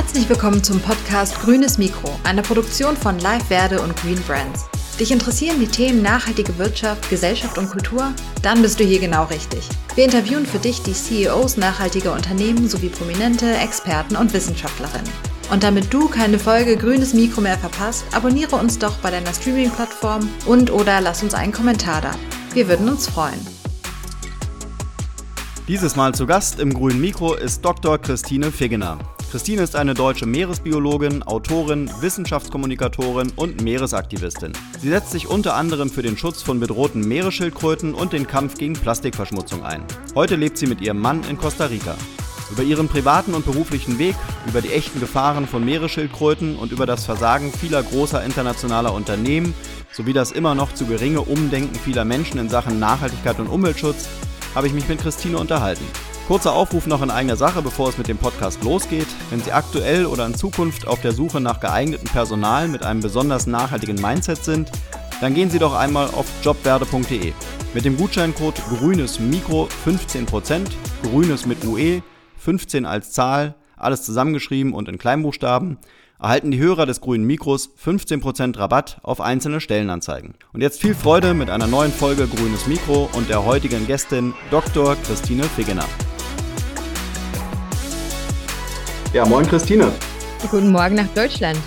Herzlich willkommen zum Podcast Grünes Mikro, einer Produktion von Live Verde und Green Brands. Dich interessieren die Themen nachhaltige Wirtschaft, Gesellschaft und Kultur? Dann bist du hier genau richtig. Wir interviewen für dich die CEOs nachhaltiger Unternehmen sowie prominente Experten und Wissenschaftlerinnen. Und damit du keine Folge Grünes Mikro mehr verpasst, abonniere uns doch bei deiner Streaming-Plattform und oder lass uns einen Kommentar da. Wir würden uns freuen. Dieses Mal zu Gast im Grünen Mikro ist Dr. Christine Figgener. Christine ist eine deutsche Meeresbiologin, Autorin, Wissenschaftskommunikatorin und Meeresaktivistin. Sie setzt sich unter anderem für den Schutz von bedrohten Meeresschildkröten und den Kampf gegen Plastikverschmutzung ein. Heute lebt sie mit ihrem Mann in Costa Rica. Über ihren privaten und beruflichen Weg, über die echten Gefahren von Meeresschildkröten und über das Versagen vieler großer internationaler Unternehmen sowie das immer noch zu geringe Umdenken vieler Menschen in Sachen Nachhaltigkeit und Umweltschutz habe ich mich mit Christine unterhalten. Kurzer Aufruf noch in eigener Sache, bevor es mit dem Podcast losgeht. Wenn Sie aktuell oder in Zukunft auf der Suche nach geeignetem Personal mit einem besonders nachhaltigen Mindset sind, dann gehen Sie doch einmal auf jobwerde.de. Mit dem Gutscheincode grünes Mikro 15%, grünes mit UE, 15 als Zahl, alles zusammengeschrieben und in Kleinbuchstaben, erhalten die Hörer des grünen Mikros 15% Rabatt auf einzelne Stellenanzeigen. Und jetzt viel Freude mit einer neuen Folge Grünes Mikro und der heutigen Gästin Dr. Christine Figgener. Ja, moin Christine. Guten Morgen nach Deutschland.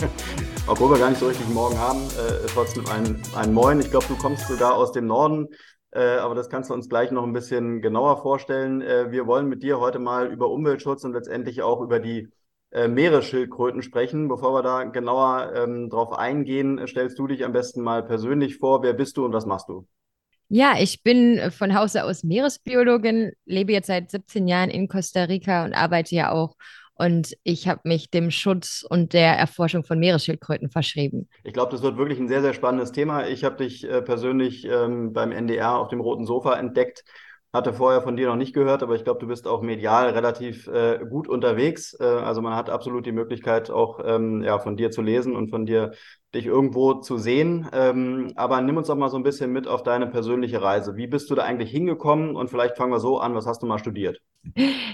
Obwohl wir gar nicht so richtig morgen haben, äh, trotzdem ein, ein Moin. Ich glaube, du kommst sogar aus dem Norden, äh, aber das kannst du uns gleich noch ein bisschen genauer vorstellen. Äh, wir wollen mit dir heute mal über Umweltschutz und letztendlich auch über die äh, Meeresschildkröten sprechen. Bevor wir da genauer ähm, drauf eingehen, stellst du dich am besten mal persönlich vor. Wer bist du und was machst du? Ja, ich bin von Hause aus Meeresbiologin, lebe jetzt seit 17 Jahren in Costa Rica und arbeite ja auch und ich habe mich dem Schutz und der Erforschung von Meeresschildkröten verschrieben. Ich glaube, das wird wirklich ein sehr, sehr spannendes Thema. Ich habe dich äh, persönlich ähm, beim NDR auf dem Roten Sofa entdeckt. Hatte vorher von dir noch nicht gehört, aber ich glaube, du bist auch medial relativ äh, gut unterwegs. Äh, also man hat absolut die Möglichkeit, auch ähm, ja, von dir zu lesen und von dir dich irgendwo zu sehen. Ähm, aber nimm uns doch mal so ein bisschen mit auf deine persönliche Reise. Wie bist du da eigentlich hingekommen? Und vielleicht fangen wir so an, was hast du mal studiert?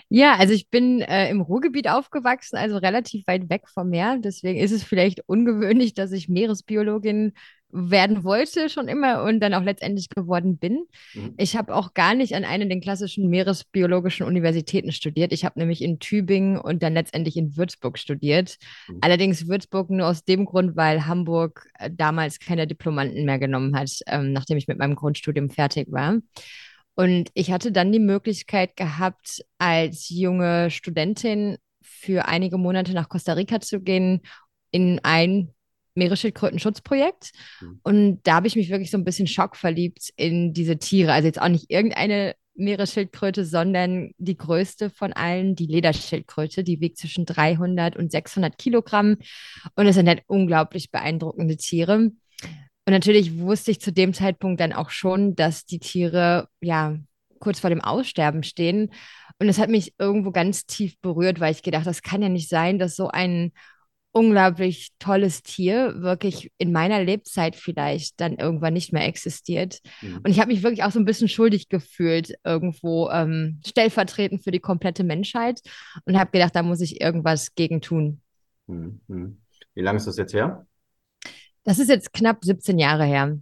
Ja, also ich bin äh, im Ruhrgebiet aufgewachsen, also relativ weit weg vom Meer. Deswegen ist es vielleicht ungewöhnlich, dass ich Meeresbiologin werden wollte schon immer und dann auch letztendlich geworden bin. Mhm. Ich habe auch gar nicht an einer der klassischen meeresbiologischen Universitäten studiert. Ich habe nämlich in Tübingen und dann letztendlich in Würzburg studiert. Mhm. Allerdings Würzburg nur aus dem Grund, weil Hamburg äh, damals keine Diplomanten mehr genommen hat, ähm, nachdem ich mit meinem Grundstudium fertig war. Und ich hatte dann die Möglichkeit gehabt, als junge Studentin für einige Monate nach Costa Rica zu gehen in ein Meeresschildkrötenschutzprojekt. Mhm. Und da habe ich mich wirklich so ein bisschen schockverliebt in diese Tiere. Also jetzt auch nicht irgendeine Meeresschildkröte, sondern die größte von allen, die Lederschildkröte. Die wiegt zwischen 300 und 600 Kilogramm. Und es sind halt unglaublich beeindruckende Tiere. Und natürlich wusste ich zu dem Zeitpunkt dann auch schon, dass die Tiere ja kurz vor dem Aussterben stehen. Und das hat mich irgendwo ganz tief berührt, weil ich gedacht, das kann ja nicht sein, dass so ein unglaublich tolles Tier wirklich in meiner Lebzeit vielleicht dann irgendwann nicht mehr existiert. Mhm. Und ich habe mich wirklich auch so ein bisschen schuldig gefühlt, irgendwo ähm, stellvertretend für die komplette Menschheit und habe gedacht, da muss ich irgendwas gegen tun. Mhm. mhm. Wie lange ist das jetzt her? Das ist jetzt knapp 17 Jahre her.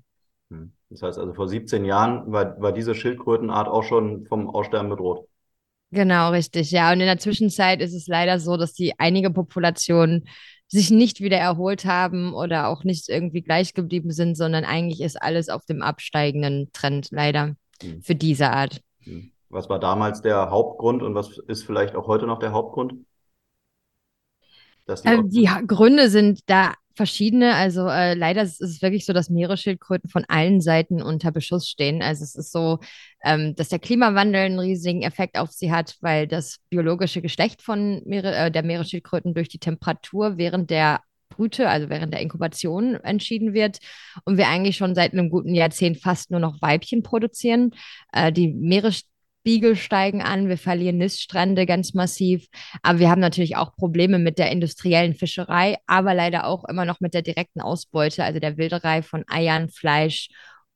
Hm. Das heißt also, vor 17 Jahren war, war diese Schildkrötenart auch schon vom Aussterben bedroht. Genau, richtig, ja. Und in der Zwischenzeit ist es leider so, dass die einige Populationen sich nicht wieder erholt haben oder auch nicht irgendwie gleich geblieben sind, sondern eigentlich ist alles auf dem absteigenden Trend leider hm. für diese Art. Hm. Was war damals der Hauptgrund und was ist vielleicht auch heute noch der Hauptgrund? Die, ähm, die Gründe sind da verschiedene. Also äh, leider ist es wirklich so, dass Meeresschildkröten von allen Seiten unter Beschuss stehen. Also es ist so, ähm, dass der Klimawandel einen riesigen Effekt auf sie hat, weil das biologische Geschlecht von Meere, äh, der Meeresschildkröten durch die Temperatur während der Brüte, also während der Inkubation entschieden wird und wir eigentlich schon seit einem guten Jahrzehnt fast nur noch Weibchen produzieren. Äh, die Meeres Spiegel steigen an, wir verlieren Niststrände ganz massiv. Aber wir haben natürlich auch Probleme mit der industriellen Fischerei, aber leider auch immer noch mit der direkten Ausbeute, also der Wilderei von Eiern, Fleisch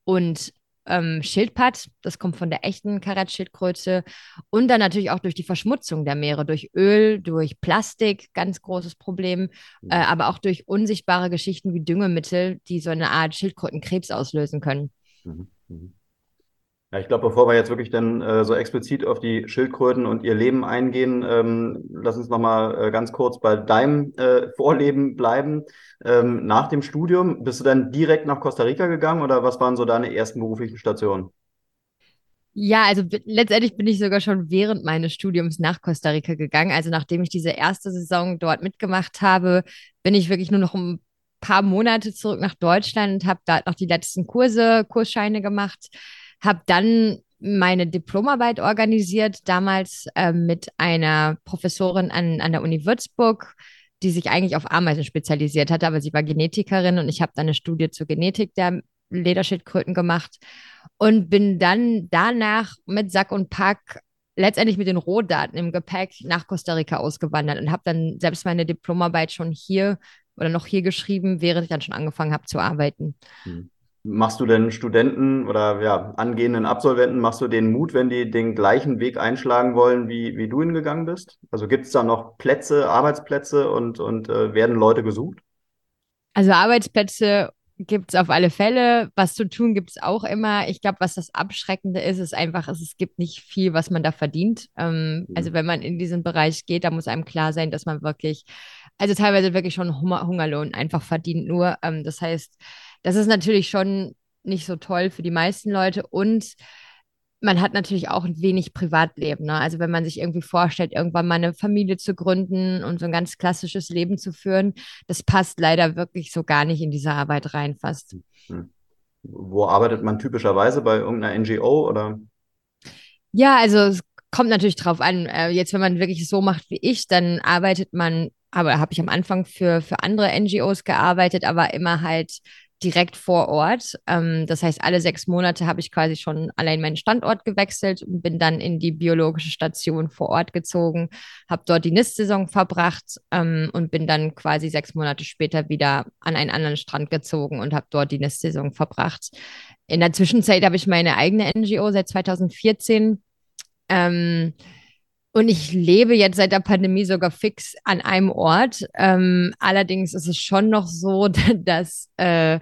und ähm, Schildpad, das kommt von der echten Karatschildkröte und dann natürlich auch durch die Verschmutzung der Meere, durch Öl, durch Plastik, ganz großes Problem, äh, aber auch durch unsichtbare Geschichten wie Düngemittel, die so eine Art Schildkrötenkrebs auslösen können. Mhm. Mhm. Ja, ich glaube, bevor wir jetzt wirklich dann äh, so explizit auf die Schildkröten und ihr Leben eingehen, ähm, lass uns nochmal äh, ganz kurz bei deinem äh, Vorleben bleiben. Ähm, nach dem Studium, bist du dann direkt nach Costa Rica gegangen oder was waren so deine ersten beruflichen Stationen? Ja, also letztendlich bin ich sogar schon während meines Studiums nach Costa Rica gegangen. Also nachdem ich diese erste Saison dort mitgemacht habe, bin ich wirklich nur noch ein paar Monate zurück nach Deutschland und habe da noch die letzten Kurse, Kursscheine gemacht habe dann meine Diplomarbeit organisiert, damals äh, mit einer Professorin an, an der Uni Würzburg, die sich eigentlich auf Ameisen spezialisiert hatte, aber sie war Genetikerin und ich habe dann eine Studie zur Genetik der Lederschildkröten gemacht und bin dann danach mit Sack und Pack letztendlich mit den Rohdaten im Gepäck nach Costa Rica ausgewandert und habe dann selbst meine Diplomarbeit schon hier oder noch hier geschrieben, während ich dann schon angefangen habe zu arbeiten. Hm. Machst du denn Studenten oder ja, angehenden Absolventen, machst du denen Mut, wenn die den gleichen Weg einschlagen wollen, wie, wie du ihn gegangen bist? Also gibt es da noch Plätze, Arbeitsplätze und, und äh, werden Leute gesucht? Also Arbeitsplätze gibt es auf alle Fälle. Was zu tun gibt es auch immer. Ich glaube, was das Abschreckende ist, ist einfach, es, es gibt nicht viel, was man da verdient. Ähm, mhm. Also wenn man in diesen Bereich geht, da muss einem klar sein, dass man wirklich, also teilweise wirklich schon Hunger, Hungerlohn einfach verdient nur. Ähm, das heißt, das ist natürlich schon nicht so toll für die meisten Leute und man hat natürlich auch ein wenig Privatleben. Ne? Also wenn man sich irgendwie vorstellt, irgendwann mal eine Familie zu gründen und so ein ganz klassisches Leben zu führen, das passt leider wirklich so gar nicht in diese Arbeit rein fast. Hm. Wo arbeitet man typischerweise bei irgendeiner NGO oder? Ja, also es kommt natürlich drauf an. Äh, jetzt, wenn man wirklich so macht wie ich, dann arbeitet man, aber habe ich am Anfang für, für andere NGOs gearbeitet, aber immer halt direkt vor Ort. Ähm, das heißt, alle sechs Monate habe ich quasi schon allein meinen Standort gewechselt und bin dann in die biologische Station vor Ort gezogen, habe dort die Nistsaison verbracht ähm, und bin dann quasi sechs Monate später wieder an einen anderen Strand gezogen und habe dort die Nistsaison verbracht. In der Zwischenzeit habe ich meine eigene NGO seit 2014. Ähm, und ich lebe jetzt seit der Pandemie sogar fix an einem Ort. Ähm, allerdings ist es schon noch so, dass, äh,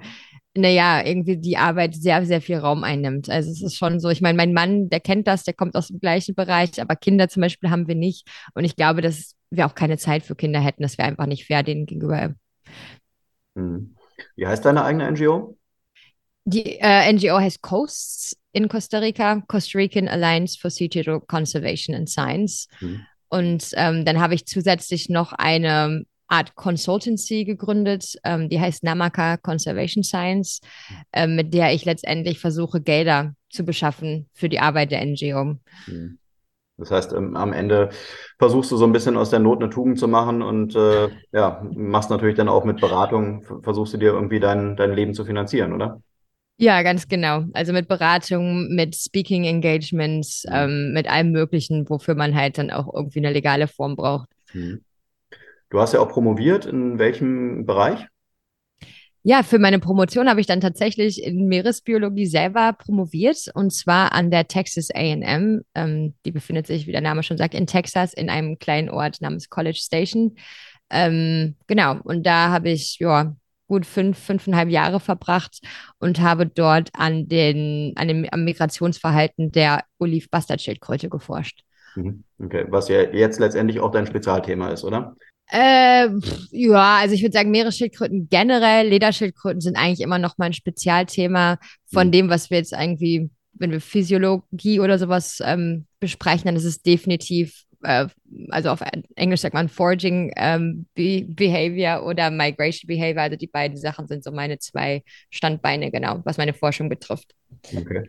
naja, irgendwie die Arbeit sehr, sehr viel Raum einnimmt. Also es ist schon so, ich meine, mein Mann, der kennt das, der kommt aus dem gleichen Bereich, aber Kinder zum Beispiel haben wir nicht. Und ich glaube, dass wir auch keine Zeit für Kinder hätten. Das wäre einfach nicht fair denen gegenüber. Hm. Wie heißt deine eigene NGO? Die äh, NGO heißt Coasts in Costa Rica, Costa Rican Alliance for Sea Turtle Conservation and Science. Mhm. Und ähm, dann habe ich zusätzlich noch eine Art Consultancy gegründet, ähm, die heißt Namaka Conservation Science, äh, mit der ich letztendlich versuche, Gelder zu beschaffen für die Arbeit der NGO. Mhm. Das heißt, ähm, am Ende versuchst du so ein bisschen aus der Not eine Tugend zu machen und äh, ja, machst natürlich dann auch mit Beratung, versuchst du dir irgendwie dein, dein Leben zu finanzieren, oder? Ja, ganz genau. Also mit Beratung, mit Speaking Engagements, mhm. ähm, mit allem Möglichen, wofür man halt dann auch irgendwie eine legale Form braucht. Mhm. Du hast ja auch promoviert. In welchem Bereich? Ja, für meine Promotion habe ich dann tatsächlich in Meeresbiologie selber promoviert und zwar an der Texas AM. Ähm, die befindet sich, wie der Name schon sagt, in Texas in einem kleinen Ort namens College Station. Ähm, genau, und da habe ich ja gut fünf, fünfeinhalb Jahre verbracht und habe dort an, den, an dem am Migrationsverhalten der Oliv-Bastardschildkröte geforscht. Mhm. Okay, was ja jetzt letztendlich auch dein Spezialthema ist, oder? Äh, ja, also ich würde sagen, Meeresschildkröten generell, Lederschildkröten sind eigentlich immer noch mal ein Spezialthema von mhm. dem, was wir jetzt irgendwie, wenn wir Physiologie oder sowas ähm, besprechen, dann ist es definitiv äh, also auf Englisch sagt man Foraging ähm, Be Behavior oder Migration Behavior. Also die beiden Sachen sind so meine zwei Standbeine, genau, was meine Forschung betrifft. Okay.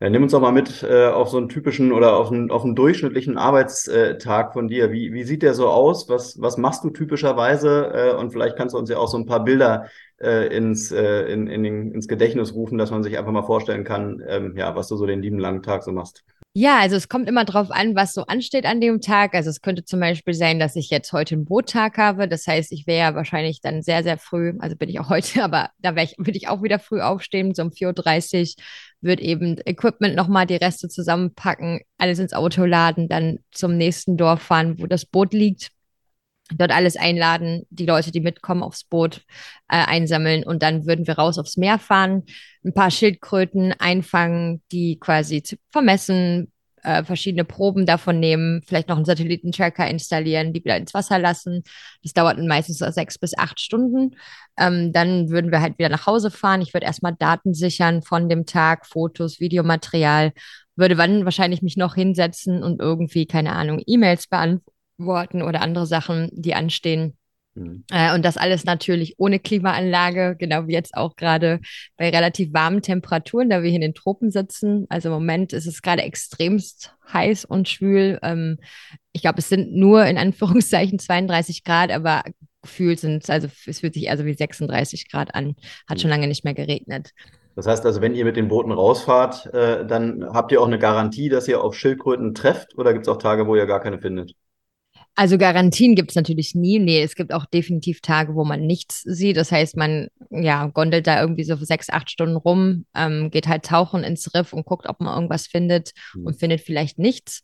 Ja, nimm uns doch mal mit äh, auf so einen typischen oder auf einen, auf einen durchschnittlichen Arbeitstag von dir. Wie, wie sieht der so aus? Was, was machst du typischerweise? Äh, und vielleicht kannst du uns ja auch so ein paar Bilder äh, ins, äh, in, in ins Gedächtnis rufen, dass man sich einfach mal vorstellen kann, ähm, ja, was du so den lieben langen Tag so machst. Ja, also es kommt immer drauf an, was so ansteht an dem Tag. Also es könnte zum Beispiel sein, dass ich jetzt heute einen Boottag habe. Das heißt, ich wäre ja wahrscheinlich dann sehr, sehr früh, also bin ich auch heute, aber da ich, würde ich auch wieder früh aufstehen, so um 4.30 Uhr, wird eben Equipment nochmal die Reste zusammenpacken, alles ins Auto laden, dann zum nächsten Dorf fahren, wo das Boot liegt dort alles einladen, die Leute, die mitkommen, aufs Boot äh, einsammeln und dann würden wir raus aufs Meer fahren, ein paar Schildkröten einfangen, die quasi zu vermessen, äh, verschiedene Proben davon nehmen, vielleicht noch einen Satellitentracker installieren, die wieder ins Wasser lassen. Das dauert meistens sechs bis acht Stunden. Ähm, dann würden wir halt wieder nach Hause fahren. Ich würde erstmal Daten sichern von dem Tag, Fotos, Videomaterial, würde dann wahrscheinlich mich noch hinsetzen und irgendwie, keine Ahnung, E-Mails beantworten Worten oder andere Sachen, die anstehen. Mhm. Äh, und das alles natürlich ohne Klimaanlage, genau wie jetzt auch gerade bei relativ warmen Temperaturen, da wir hier in den Tropen sitzen. Also im Moment ist es gerade extremst heiß und schwül. Ähm, ich glaube, es sind nur in Anführungszeichen 32 Grad, aber gefühlt sind es, also es fühlt sich also wie 36 Grad an. Hat mhm. schon lange nicht mehr geregnet. Das heißt also, wenn ihr mit den Booten rausfahrt, äh, dann habt ihr auch eine Garantie, dass ihr auf Schildkröten trefft oder gibt es auch Tage, wo ihr gar keine findet? Also Garantien gibt es natürlich nie. Nee, es gibt auch definitiv Tage, wo man nichts sieht. Das heißt, man ja, gondelt da irgendwie so sechs, acht Stunden rum, ähm, geht halt tauchen ins Riff und guckt, ob man irgendwas findet mhm. und findet vielleicht nichts.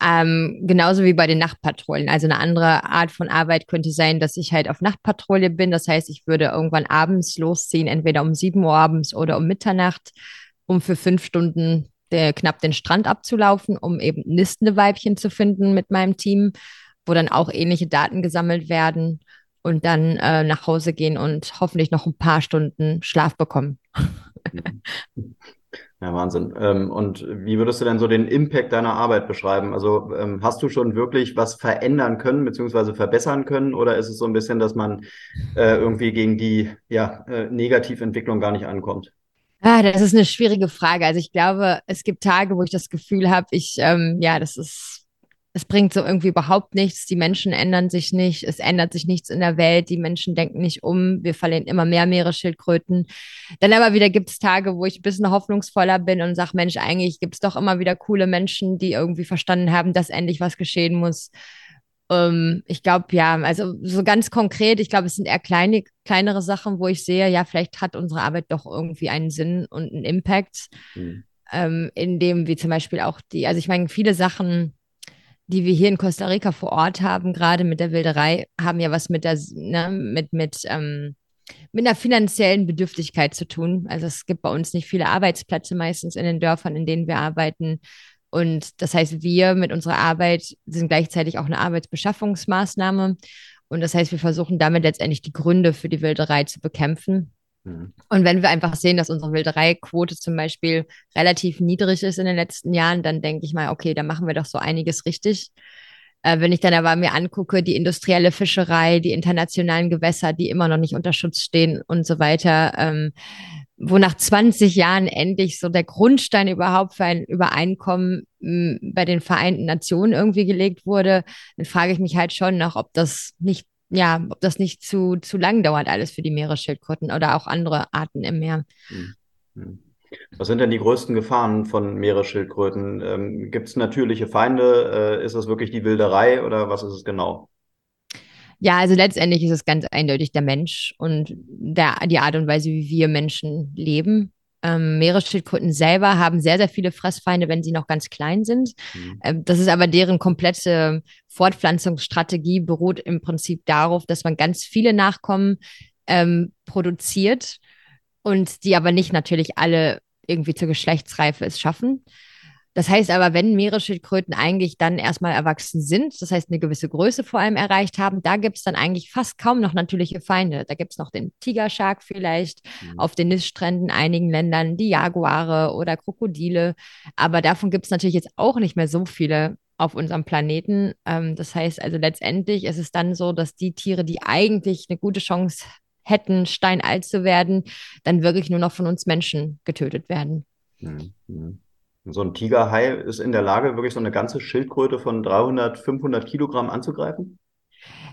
Ähm, genauso wie bei den Nachtpatrollen. Also eine andere Art von Arbeit könnte sein, dass ich halt auf Nachtpatrouille bin. Das heißt, ich würde irgendwann abends losziehen, entweder um sieben Uhr abends oder um Mitternacht, um für fünf Stunden der, knapp den Strand abzulaufen, um eben nistende Weibchen zu finden mit meinem Team wo dann auch ähnliche Daten gesammelt werden und dann äh, nach Hause gehen und hoffentlich noch ein paar Stunden Schlaf bekommen. Ja, Wahnsinn. Ähm, und wie würdest du denn so den Impact deiner Arbeit beschreiben? Also ähm, hast du schon wirklich was verändern können beziehungsweise verbessern können oder ist es so ein bisschen, dass man äh, irgendwie gegen die ja, äh, Negativentwicklung gar nicht ankommt? Ah, das ist eine schwierige Frage. Also ich glaube, es gibt Tage, wo ich das Gefühl habe, ich, ähm, ja, das ist es bringt so irgendwie überhaupt nichts. Die Menschen ändern sich nicht. Es ändert sich nichts in der Welt. Die Menschen denken nicht um. Wir verlieren immer mehr Meeresschildkröten. Dann aber wieder gibt es Tage, wo ich ein bisschen hoffnungsvoller bin und sage, Mensch, eigentlich gibt es doch immer wieder coole Menschen, die irgendwie verstanden haben, dass endlich was geschehen muss. Ähm, ich glaube, ja, also so ganz konkret, ich glaube, es sind eher kleine, kleinere Sachen, wo ich sehe, ja, vielleicht hat unsere Arbeit doch irgendwie einen Sinn und einen Impact. Mhm. Ähm, in dem wie zum Beispiel auch die, also ich meine, viele Sachen, die wir hier in Costa Rica vor Ort haben, gerade mit der Wilderei, haben ja was mit der, ne, mit, mit, ähm, mit einer finanziellen Bedürftigkeit zu tun. Also es gibt bei uns nicht viele Arbeitsplätze meistens in den Dörfern, in denen wir arbeiten. Und das heißt, wir mit unserer Arbeit sind gleichzeitig auch eine Arbeitsbeschaffungsmaßnahme. Und das heißt, wir versuchen damit letztendlich die Gründe für die Wilderei zu bekämpfen. Mhm. Und wenn wir einfach sehen, dass unsere Wildereiquote zum Beispiel relativ niedrig ist in den letzten Jahren, dann denke ich mal, okay, da machen wir doch so einiges richtig. Äh, wenn ich dann aber mir angucke, die industrielle Fischerei, die internationalen Gewässer, die immer noch nicht unter Schutz stehen und so weiter, ähm, wo nach 20 Jahren endlich so der Grundstein überhaupt für ein Übereinkommen m, bei den Vereinten Nationen irgendwie gelegt wurde, dann frage ich mich halt schon noch, ob das nicht ja, ob das nicht zu, zu lang dauert, alles für die Meeresschildkröten oder auch andere Arten im Meer. Hm, hm. Was sind denn die größten Gefahren von Meeresschildkröten? Ähm, Gibt es natürliche Feinde? Äh, ist es wirklich die Wilderei oder was ist es genau? Ja, also letztendlich ist es ganz eindeutig der Mensch und der, die Art und Weise, wie wir Menschen leben. Ähm, Meeresschildkröten selber haben sehr, sehr viele Fressfeinde, wenn sie noch ganz klein sind. Mhm. Ähm, das ist aber deren komplette Fortpflanzungsstrategie, beruht im Prinzip darauf, dass man ganz viele Nachkommen ähm, produziert und die aber nicht natürlich alle irgendwie zur Geschlechtsreife es schaffen. Das heißt aber, wenn Meeresschildkröten eigentlich dann erstmal erwachsen sind, das heißt eine gewisse Größe vor allem erreicht haben, da gibt es dann eigentlich fast kaum noch natürliche Feinde. Da gibt es noch den Tigershark vielleicht, mhm. auf den Niststränden einigen Ländern, die Jaguare oder Krokodile. Aber davon gibt es natürlich jetzt auch nicht mehr so viele auf unserem Planeten. Ähm, das heißt also letztendlich ist es dann so, dass die Tiere, die eigentlich eine gute Chance hätten, steinalt zu werden, dann wirklich nur noch von uns Menschen getötet werden. Mhm. So ein Tigerhai ist in der Lage, wirklich so eine ganze Schildkröte von 300, 500 Kilogramm anzugreifen?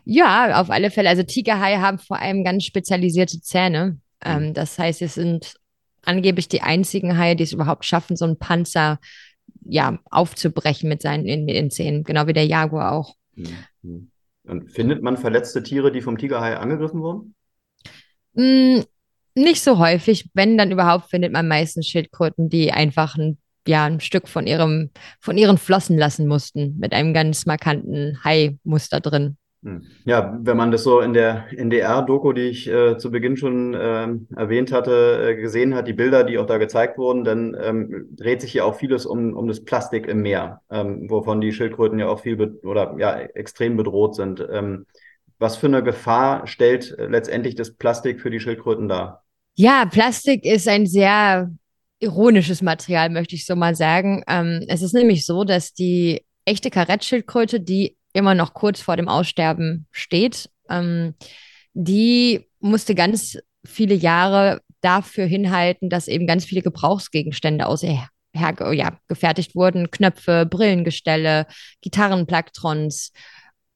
Ja, auf alle Fälle. Also Tigerhaie haben vor allem ganz spezialisierte Zähne. Ähm, mhm. das heißt, es sind angeblich die einzigen Haie, die es überhaupt schaffen, so einen Panzer ja, aufzubrechen mit seinen in, in Zähnen, genau wie der Jaguar auch. Mhm. mhm. Und findet man verletzte Tiere, die vom Tigerhai angegriffen wurden? Mm, Nicht so häufig, wenn dann überhaupt, findet man meistens Schildkröten, die einfach ein, ja, ein Stück von ihrem, von ihren Flossen lassen mussten, mit einem ganz markanten Hai-Muster drin. Hm. Ja, wenn man das so in der NDR-Doku, die ich äh, zu Beginn schon äh, erwähnt hatte, äh, gesehen hat, die Bilder, die auch da gezeigt wurden, dann ähm, dreht sich hier auch vieles um, um das Plastik im Meer, ähm, wovon die Schildkröten ja auch viel oder ja extrem bedroht sind. Ähm, was für eine Gefahr stellt äh, letztendlich das Plastik für die Schildkröten dar? Ja, Plastik ist ein sehr ironisches Material, möchte ich so mal sagen. Ähm, es ist nämlich so, dass die echte Karettschildkröte, die immer noch kurz vor dem Aussterben steht. Ähm, die musste ganz viele Jahre dafür hinhalten, dass eben ganz viele Gebrauchsgegenstände aus her, her ja, gefertigt wurden. Knöpfe, Brillengestelle, Gitarrenplaktrons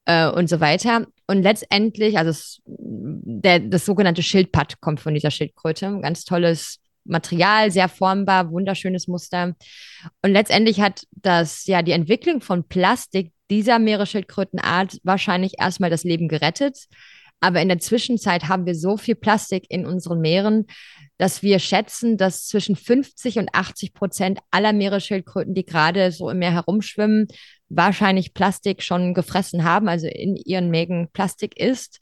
äh, und so weiter. Und letztendlich, also es, der, das sogenannte Schildpad kommt von dieser Schildkröte. Ein ganz tolles Material, sehr formbar, wunderschönes Muster. Und letztendlich hat das ja die Entwicklung von Plastik dieser Meeresschildkrötenart wahrscheinlich erstmal das Leben gerettet. Aber in der Zwischenzeit haben wir so viel Plastik in unseren Meeren, dass wir schätzen, dass zwischen 50 und 80 Prozent aller Meeresschildkröten, die gerade so im Meer herumschwimmen, wahrscheinlich Plastik schon gefressen haben, also in ihren Mägen Plastik ist.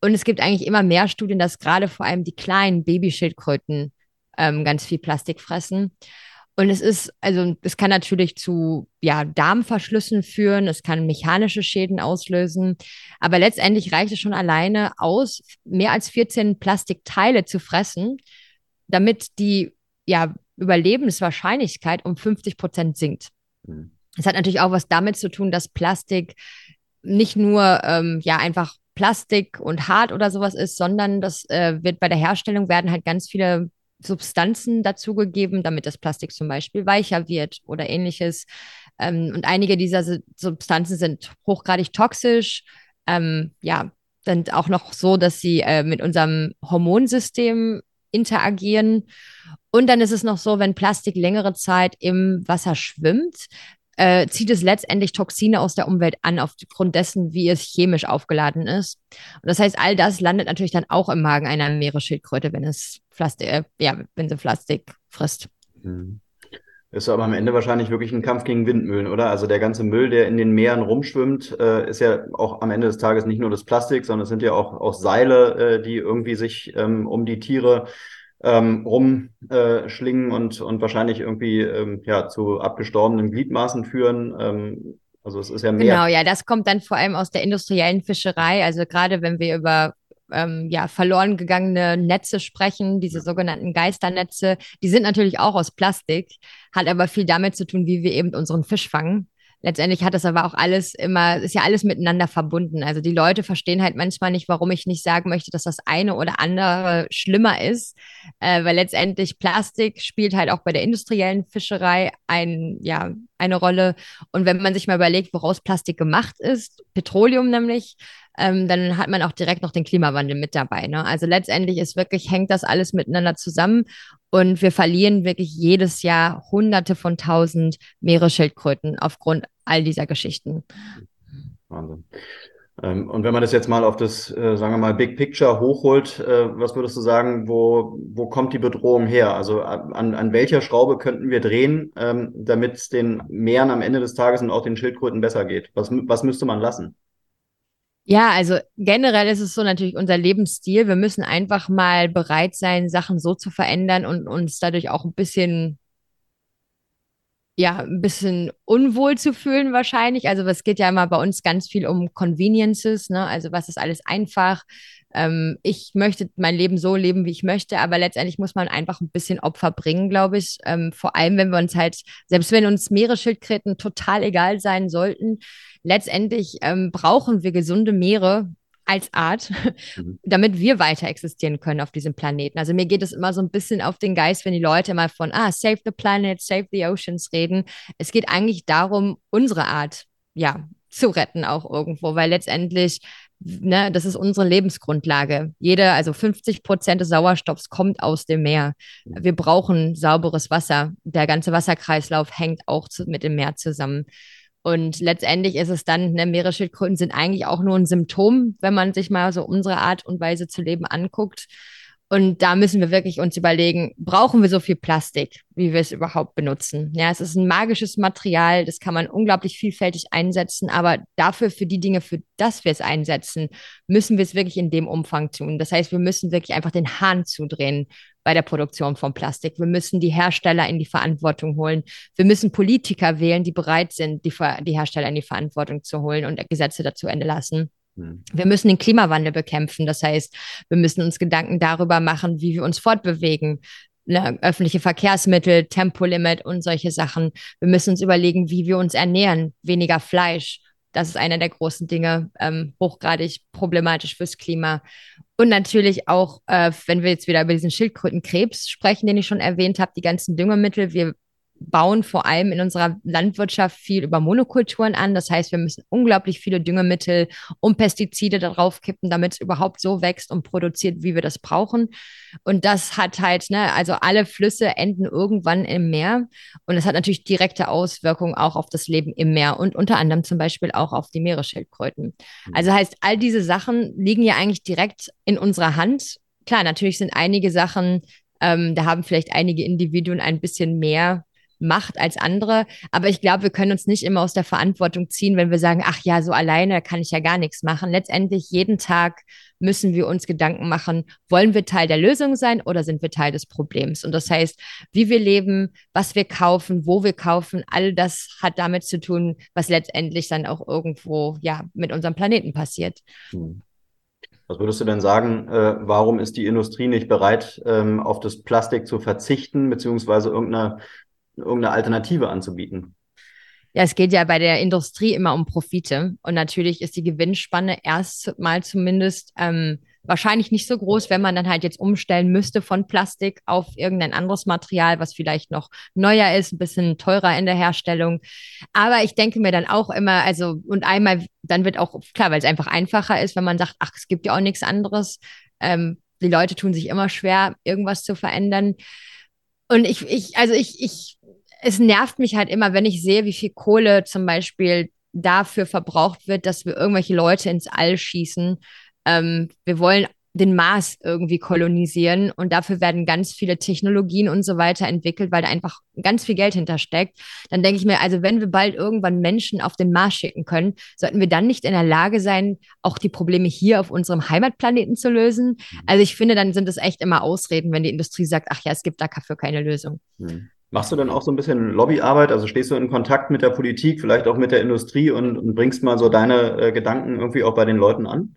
Und es gibt eigentlich immer mehr Studien, dass gerade vor allem die kleinen Babyschildkröten ähm, ganz viel Plastik fressen. Und es ist, also es kann natürlich zu ja, Darmverschlüssen führen, es kann mechanische Schäden auslösen, aber letztendlich reicht es schon alleine aus, mehr als 14 Plastikteile zu fressen, damit die ja, Überlebenswahrscheinlichkeit um 50 Prozent sinkt. Mhm. Es hat natürlich auch was damit zu tun, dass Plastik nicht nur ähm, ja einfach Plastik und hart oder sowas ist, sondern das äh, wird bei der Herstellung werden halt ganz viele Substanzen dazugegeben, damit das Plastik zum Beispiel weicher wird oder ähnliches. Ähm, und einige dieser Substanzen sind hochgradig toxisch. Ähm, ja, sind auch noch so, dass sie äh, mit unserem Hormonsystem interagieren. Und dann ist es noch so, wenn Plastik längere Zeit im Wasser schwimmt, äh, zieht es letztendlich Toxine aus der Umwelt an, aufgrund dessen, wie es chemisch aufgeladen ist. Und das heißt, all das landet natürlich dann auch im Magen einer Meeresschildkröte, wenn es Plastik, äh, ja, wenn sie Plastik frisst. Mhm. Ist aber am Ende wahrscheinlich wirklich ein Kampf gegen Windmühlen, oder? Also der ganze Müll, der in den Meeren rumschwimmt, äh, ist ja auch am Ende des Tages nicht nur das Plastik, sondern es sind ja auch, auch Seile, äh, die irgendwie sich ähm, um die Tiere ähm, rumschlingen äh, und, und wahrscheinlich irgendwie ähm, ja, zu abgestorbenen Gliedmaßen führen. Ähm, also es ist ja mehr. Genau, ja, das kommt dann vor allem aus der industriellen Fischerei. Also gerade wenn wir über ähm, ja, verloren gegangene Netze sprechen, diese sogenannten Geisternetze, die sind natürlich auch aus Plastik, hat aber viel damit zu tun, wie wir eben unseren Fisch fangen letztendlich hat das aber auch alles immer, ist ja alles miteinander verbunden. Also die Leute verstehen halt manchmal nicht, warum ich nicht sagen möchte, dass das eine oder andere schlimmer ist, äh, weil letztendlich Plastik spielt halt auch bei der industriellen Fischerei ein, ja, eine Rolle. Und wenn man sich mal überlegt, woraus Plastik gemacht ist, Petroleum nämlich, ähm, dann hat man auch direkt noch den Klimawandel mit dabei. Ne? Also letztendlich ist wirklich, hängt das alles miteinander zusammen und wir verlieren wirklich jedes Jahr Hunderte von tausend Meeresschildkröten aufgrund all dieser Geschichten. Wahnsinn. Ähm, und wenn man das jetzt mal auf das, äh, sagen wir mal, Big Picture hochholt, äh, was würdest du sagen, wo, wo kommt die Bedrohung her? Also an, an welcher Schraube könnten wir drehen, ähm, damit es den Meeren am Ende des Tages und auch den Schildkröten besser geht? Was, was müsste man lassen? Ja, also generell ist es so natürlich unser Lebensstil. Wir müssen einfach mal bereit sein, Sachen so zu verändern und uns dadurch auch ein bisschen, ja, ein bisschen unwohl zu fühlen wahrscheinlich. Also es geht ja immer bei uns ganz viel um Conveniences, ne? Also was ist alles einfach? Ähm, ich möchte mein Leben so leben, wie ich möchte, aber letztendlich muss man einfach ein bisschen Opfer bringen, glaube ich. Ähm, vor allem, wenn wir uns halt, selbst wenn uns Meeresschildkröten total egal sein sollten, letztendlich ähm, brauchen wir gesunde Meere als Art, mhm. damit wir weiter existieren können auf diesem Planeten. Also mir geht es immer so ein bisschen auf den Geist, wenn die Leute mal von, ah, save the planet, save the oceans reden. Es geht eigentlich darum, unsere Art, ja, zu retten auch irgendwo, weil letztendlich ne, das ist unsere Lebensgrundlage. Jede, also 50 Prozent des Sauerstoffs kommt aus dem Meer. Wir brauchen sauberes Wasser. Der ganze Wasserkreislauf hängt auch zu, mit dem Meer zusammen. Und letztendlich ist es dann, ne, Meeresschildkröten sind eigentlich auch nur ein Symptom, wenn man sich mal so unsere Art und Weise zu leben anguckt. Und da müssen wir wirklich uns überlegen, brauchen wir so viel Plastik, wie wir es überhaupt benutzen? Ja, es ist ein magisches Material, das kann man unglaublich vielfältig einsetzen, aber dafür, für die Dinge, für das wir es einsetzen, müssen wir es wirklich in dem Umfang tun. Das heißt, wir müssen wirklich einfach den Hahn zudrehen bei der Produktion von Plastik. Wir müssen die Hersteller in die Verantwortung holen. Wir müssen Politiker wählen, die bereit sind, die, die Hersteller in die Verantwortung zu holen und Gesetze dazu Ende lassen. Wir müssen den Klimawandel bekämpfen. Das heißt, wir müssen uns Gedanken darüber machen, wie wir uns fortbewegen. Ne, öffentliche Verkehrsmittel, Tempolimit und solche Sachen. Wir müssen uns überlegen, wie wir uns ernähren. Weniger Fleisch. Das ist einer der großen Dinge, ähm, hochgradig problematisch fürs Klima. Und natürlich auch, äh, wenn wir jetzt wieder über diesen Schildkrötenkrebs sprechen, den ich schon erwähnt habe, die ganzen Düngemittel. Wir bauen vor allem in unserer Landwirtschaft viel über Monokulturen an. Das heißt, wir müssen unglaublich viele Düngemittel und Pestizide darauf kippen, damit es überhaupt so wächst und produziert, wie wir das brauchen. Und das hat halt, ne, also alle Flüsse enden irgendwann im Meer. Und das hat natürlich direkte Auswirkungen auch auf das Leben im Meer und unter anderem zum Beispiel auch auf die Meeresschildkröten. Mhm. Also heißt, all diese Sachen liegen ja eigentlich direkt in unserer Hand. Klar, natürlich sind einige Sachen, ähm, da haben vielleicht einige Individuen ein bisschen mehr macht als andere. Aber ich glaube, wir können uns nicht immer aus der Verantwortung ziehen, wenn wir sagen, ach ja, so alleine kann ich ja gar nichts machen. Letztendlich jeden Tag müssen wir uns Gedanken machen, wollen wir Teil der Lösung sein oder sind wir Teil des Problems? Und das heißt, wie wir leben, was wir kaufen, wo wir kaufen, all das hat damit zu tun, was letztendlich dann auch irgendwo ja mit unserem Planeten passiert. Hm. Was würdest du denn sagen, äh, warum ist die Industrie nicht bereit, ähm, auf das Plastik zu verzichten, beziehungsweise irgendeine irgendeine Alternative anzubieten. Ja, es geht ja bei der Industrie immer um Profite. Und natürlich ist die Gewinnspanne erst mal zumindest ähm, wahrscheinlich nicht so groß, wenn man dann halt jetzt umstellen müsste von Plastik auf irgendein anderes Material, was vielleicht noch neuer ist, ein bisschen teurer in der Herstellung. Aber ich denke mir dann auch immer, also, und einmal, dann wird auch klar, weil es einfach einfacher ist, wenn man sagt, ach, es gibt ja auch nichts anderes. Ähm, die Leute tun sich immer schwer, irgendwas zu verändern. Und ich, ich, also ich, ich es nervt mich halt immer, wenn ich sehe, wie viel Kohle zum Beispiel dafür verbraucht wird, dass wir irgendwelche Leute ins All schießen. Ähm, wir wollen den Mars irgendwie kolonisieren und dafür werden ganz viele Technologien und so weiter entwickelt, weil da einfach ganz viel Geld hintersteckt. Dann denke ich mir, also wenn wir bald irgendwann Menschen auf den Mars schicken können, sollten wir dann nicht in der Lage sein, auch die Probleme hier auf unserem Heimatplaneten zu lösen? Also ich finde, dann sind es echt immer Ausreden, wenn die Industrie sagt, ach ja, es gibt dafür keine Lösung. Hm. Machst du dann auch so ein bisschen Lobbyarbeit? Also stehst du in Kontakt mit der Politik, vielleicht auch mit der Industrie und, und bringst mal so deine äh, Gedanken irgendwie auch bei den Leuten an?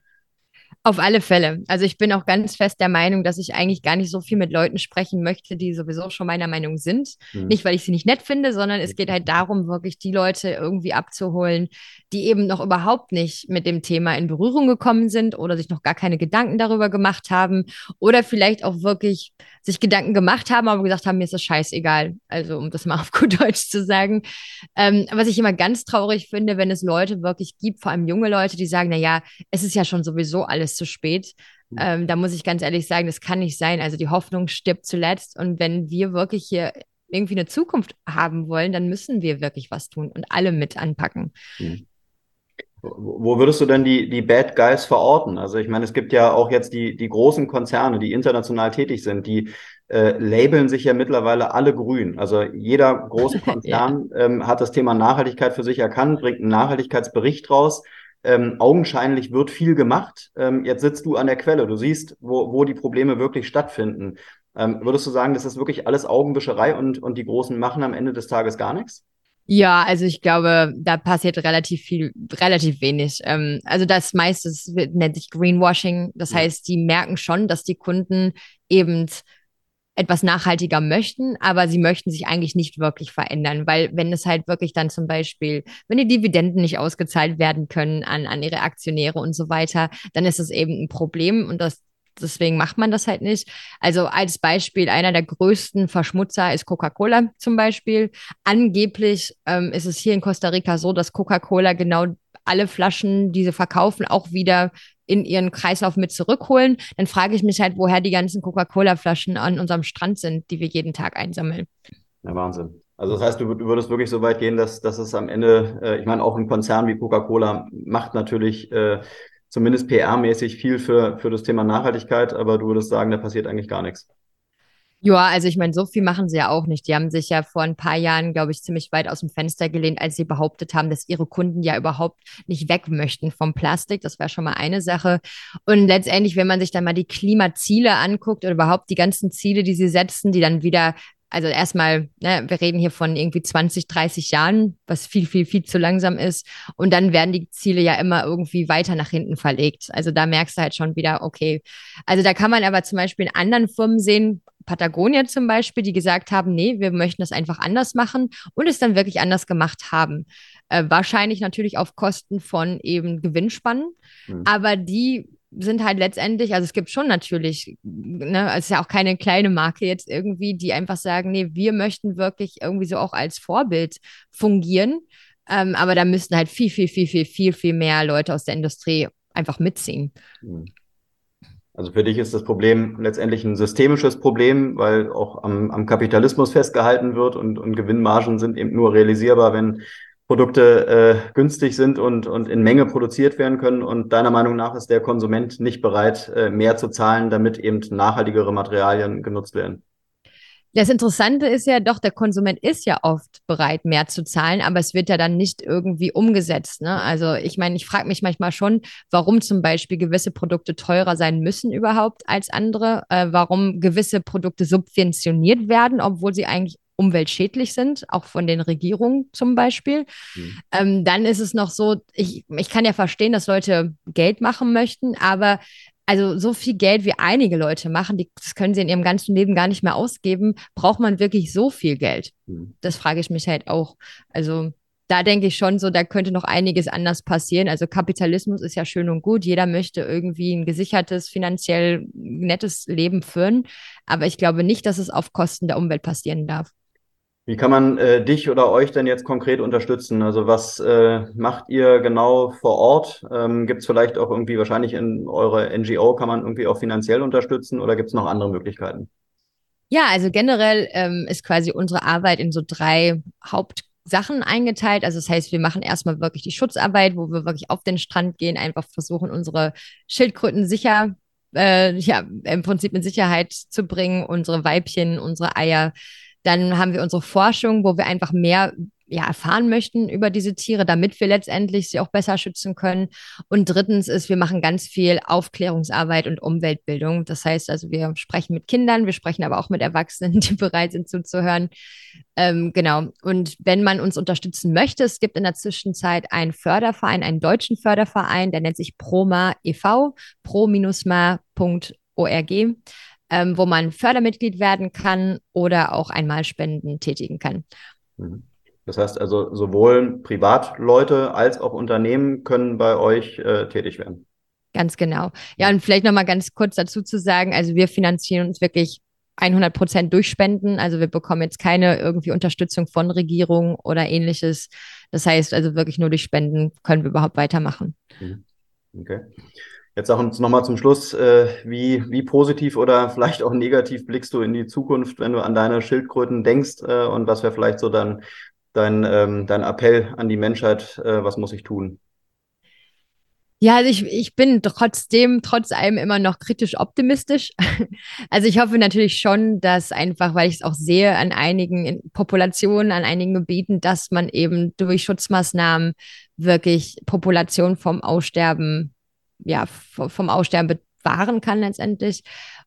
Auf alle Fälle. Also ich bin auch ganz fest der Meinung, dass ich eigentlich gar nicht so viel mit Leuten sprechen möchte, die sowieso schon meiner Meinung sind. Mhm. Nicht, weil ich sie nicht nett finde, sondern es geht halt darum, wirklich die Leute irgendwie abzuholen, die eben noch überhaupt nicht mit dem Thema in Berührung gekommen sind oder sich noch gar keine Gedanken darüber gemacht haben oder vielleicht auch wirklich sich Gedanken gemacht haben, aber gesagt haben, mir ist das scheißegal. Also um das mal auf gut Deutsch zu sagen. Ähm, was ich immer ganz traurig finde, wenn es Leute wirklich gibt, vor allem junge Leute, die sagen, na ja, es ist ja schon sowieso alles zu spät. Mhm. Ähm, da muss ich ganz ehrlich sagen, das kann nicht sein. Also die Hoffnung stirbt zuletzt. Und wenn wir wirklich hier irgendwie eine Zukunft haben wollen, dann müssen wir wirklich was tun und alle mit anpacken. Mhm. Wo würdest du denn die, die Bad Guys verorten? Also ich meine, es gibt ja auch jetzt die, die großen Konzerne, die international tätig sind, die äh, labeln sich ja mittlerweile alle grün. Also jeder große Konzern ja. ähm, hat das Thema Nachhaltigkeit für sich erkannt, bringt einen Nachhaltigkeitsbericht raus. Ähm, augenscheinlich wird viel gemacht. Ähm, jetzt sitzt du an der Quelle, du siehst, wo, wo die Probleme wirklich stattfinden. Ähm, würdest du sagen, das ist wirklich alles Augenwischerei und, und die Großen machen am Ende des Tages gar nichts? Ja, also ich glaube, da passiert relativ viel, relativ wenig. Ähm, also das meiste nennt sich Greenwashing. Das ja. heißt, die merken schon, dass die Kunden eben etwas nachhaltiger möchten, aber sie möchten sich eigentlich nicht wirklich verändern, weil wenn es halt wirklich dann zum Beispiel, wenn die Dividenden nicht ausgezahlt werden können an, an ihre Aktionäre und so weiter, dann ist es eben ein Problem und das deswegen macht man das halt nicht. Also als Beispiel, einer der größten Verschmutzer ist Coca-Cola zum Beispiel. Angeblich ähm, ist es hier in Costa Rica so, dass Coca-Cola genau alle Flaschen, die sie verkaufen, auch wieder in ihren Kreislauf mit zurückholen, dann frage ich mich halt, woher die ganzen Coca-Cola-Flaschen an unserem Strand sind, die wir jeden Tag einsammeln. Ja, Wahnsinn. Also das heißt, du, würdest wirklich so weit gehen, dass, dass es am Ende, äh, ich meine, auch ein Konzern wie Coca-Cola macht natürlich äh, zumindest PR-mäßig viel für, für das Thema Nachhaltigkeit, aber du würdest sagen, da passiert eigentlich gar nichts. Ja, also ich meine, so viel machen sie ja auch nicht. Die haben sich ja vor ein paar Jahren, glaube ich, ziemlich weit aus dem Fenster gelehnt, als sie behauptet haben, dass ihre Kunden ja überhaupt nicht weg möchten vom Plastik. Das wäre schon mal eine Sache. Und letztendlich, wenn man sich dann mal die Klimaziele anguckt oder überhaupt die ganzen Ziele, die sie setzen, die dann wieder also erstmal, ne, wir reden hier von irgendwie 20, 30 Jahren, was viel, viel, viel zu langsam ist. Und dann werden die Ziele ja immer irgendwie weiter nach hinten verlegt. Also da merkst du halt schon wieder, okay. Also da kann man aber zum Beispiel in anderen Firmen sehen, Patagonia zum Beispiel, die gesagt haben, nee, wir möchten das einfach anders machen und es dann wirklich anders gemacht haben. Äh, wahrscheinlich natürlich auf Kosten von eben Gewinnspannen, mhm. aber die sind halt letztendlich, also es gibt schon natürlich, ne, es ist ja auch keine kleine Marke jetzt irgendwie, die einfach sagen, nee, wir möchten wirklich irgendwie so auch als Vorbild fungieren. Ähm, aber da müssten halt viel, viel, viel, viel, viel, viel mehr Leute aus der Industrie einfach mitziehen. Mhm. Also für dich ist das Problem letztendlich ein systemisches Problem, weil auch am, am Kapitalismus festgehalten wird und, und Gewinnmargen sind eben nur realisierbar, wenn Produkte äh, günstig sind und, und in Menge produziert werden können. Und deiner Meinung nach ist der Konsument nicht bereit, äh, mehr zu zahlen, damit eben nachhaltigere Materialien genutzt werden. Das Interessante ist ja doch, der Konsument ist ja oft bereit, mehr zu zahlen, aber es wird ja dann nicht irgendwie umgesetzt. Ne? Also ich meine, ich frage mich manchmal schon, warum zum Beispiel gewisse Produkte teurer sein müssen überhaupt als andere, äh, warum gewisse Produkte subventioniert werden, obwohl sie eigentlich umweltschädlich sind, auch von den Regierungen zum Beispiel. Mhm. Ähm, dann ist es noch so, ich, ich kann ja verstehen, dass Leute Geld machen möchten, aber also so viel Geld wie einige Leute machen, die, das können sie in ihrem ganzen Leben gar nicht mehr ausgeben, braucht man wirklich so viel Geld? Mhm. Das frage ich mich halt auch. Also da denke ich schon so, da könnte noch einiges anders passieren. Also Kapitalismus ist ja schön und gut. Jeder möchte irgendwie ein gesichertes, finanziell nettes Leben führen. Aber ich glaube nicht, dass es auf Kosten der Umwelt passieren darf. Wie kann man äh, dich oder euch denn jetzt konkret unterstützen? Also was äh, macht ihr genau vor Ort? Ähm, gibt es vielleicht auch irgendwie, wahrscheinlich in eurer NGO kann man irgendwie auch finanziell unterstützen oder gibt es noch andere Möglichkeiten? Ja, also generell ähm, ist quasi unsere Arbeit in so drei Hauptsachen eingeteilt. Also das heißt, wir machen erstmal wirklich die Schutzarbeit, wo wir wirklich auf den Strand gehen, einfach versuchen, unsere Schildkröten sicher äh, ja, im Prinzip in Sicherheit zu bringen, unsere Weibchen, unsere Eier dann haben wir unsere Forschung, wo wir einfach mehr ja, erfahren möchten über diese Tiere, damit wir letztendlich sie auch besser schützen können. Und drittens ist, wir machen ganz viel Aufklärungsarbeit und Umweltbildung. Das heißt also, wir sprechen mit Kindern, wir sprechen aber auch mit Erwachsenen, die bereit sind zuzuhören. Ähm, genau. Und wenn man uns unterstützen möchte, es gibt in der Zwischenzeit einen Förderverein, einen deutschen Förderverein, der nennt sich ProMa e.V., pro-ma.org ähm, wo man Fördermitglied werden kann oder auch einmal Spenden tätigen kann. Mhm. Das heißt also, sowohl Privatleute als auch Unternehmen können bei euch äh, tätig werden. Ganz genau. Ja, und vielleicht nochmal ganz kurz dazu zu sagen, also wir finanzieren uns wirklich 100 Prozent durch Spenden. Also wir bekommen jetzt keine irgendwie Unterstützung von Regierung oder ähnliches. Das heißt also wirklich nur durch Spenden können wir überhaupt weitermachen. Mhm. Okay. Jetzt sag uns nochmal zum Schluss, äh, wie, wie positiv oder vielleicht auch negativ blickst du in die Zukunft, wenn du an deine Schildkröten denkst äh, und was wäre vielleicht so dann dein, ähm, dein Appell an die Menschheit, äh, was muss ich tun? Ja, also ich, ich bin trotzdem, trotz allem immer noch kritisch optimistisch. Also ich hoffe natürlich schon, dass einfach, weil ich es auch sehe an einigen Populationen, an einigen Gebieten, dass man eben durch Schutzmaßnahmen wirklich Populationen vom Aussterben ja, vom Aussterben bewahren kann letztendlich.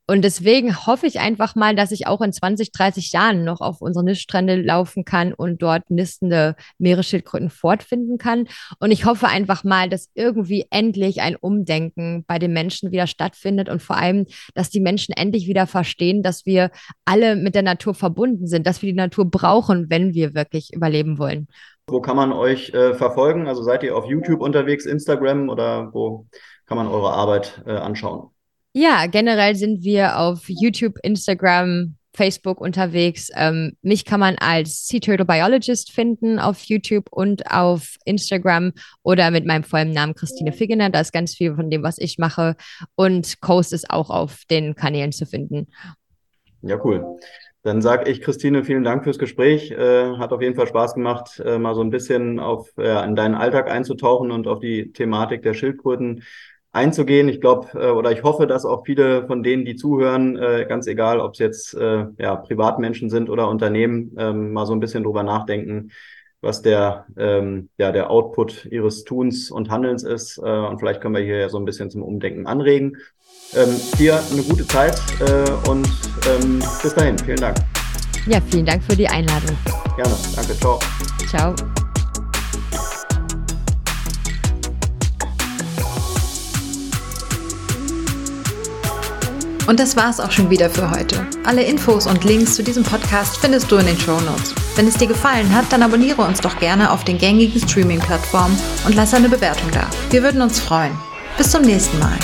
Und deswegen hoffe ich einfach mal, dass ich auch in 20, 30 Jahren noch auf unsere Niststrände laufen kann und dort nistende Meeresschildkröten fortfinden kann. Und ich hoffe einfach mal, dass irgendwie endlich ein Umdenken bei den Menschen wieder stattfindet und vor allem, dass die Menschen endlich wieder verstehen, dass wir alle mit der Natur verbunden sind, dass wir die Natur brauchen, wenn wir wirklich überleben wollen. Wo kann man euch äh, verfolgen? Also seid ihr auf YouTube unterwegs, Instagram oder wo kann man eure Arbeit äh, anschauen? Ja, generell sind wir auf YouTube, Instagram, Facebook unterwegs. Ähm, mich kann man als Sea Turtle Biologist finden auf YouTube und auf Instagram oder mit meinem vollen Namen Christine Figgener. Da ist ganz viel von dem, was ich mache. Und Coast ist auch auf den Kanälen zu finden. Ja, cool. Dann sage ich, Christine, vielen Dank fürs Gespräch. Äh, hat auf jeden Fall Spaß gemacht, äh, mal so ein bisschen auf, äh, in deinen Alltag einzutauchen und auf die Thematik der Schildkröten einzugehen. Ich glaube äh, oder ich hoffe, dass auch viele von denen, die zuhören, äh, ganz egal, ob es jetzt äh, ja, Privatmenschen sind oder Unternehmen, ähm, mal so ein bisschen drüber nachdenken, was der, ähm, ja, der Output ihres Tuns und Handelns ist. Äh, und vielleicht können wir hier ja so ein bisschen zum Umdenken anregen. Ähm, dir eine gute Zeit äh, und ähm, bis dahin. Vielen Dank. Ja, vielen Dank für die Einladung. Gerne. Danke. Ciao. Ciao. Und das war's auch schon wieder für heute. Alle Infos und Links zu diesem Podcast findest du in den Show Notes. Wenn es dir gefallen hat, dann abonniere uns doch gerne auf den gängigen Streaming-Plattformen und lass eine Bewertung da. Wir würden uns freuen. Bis zum nächsten Mal.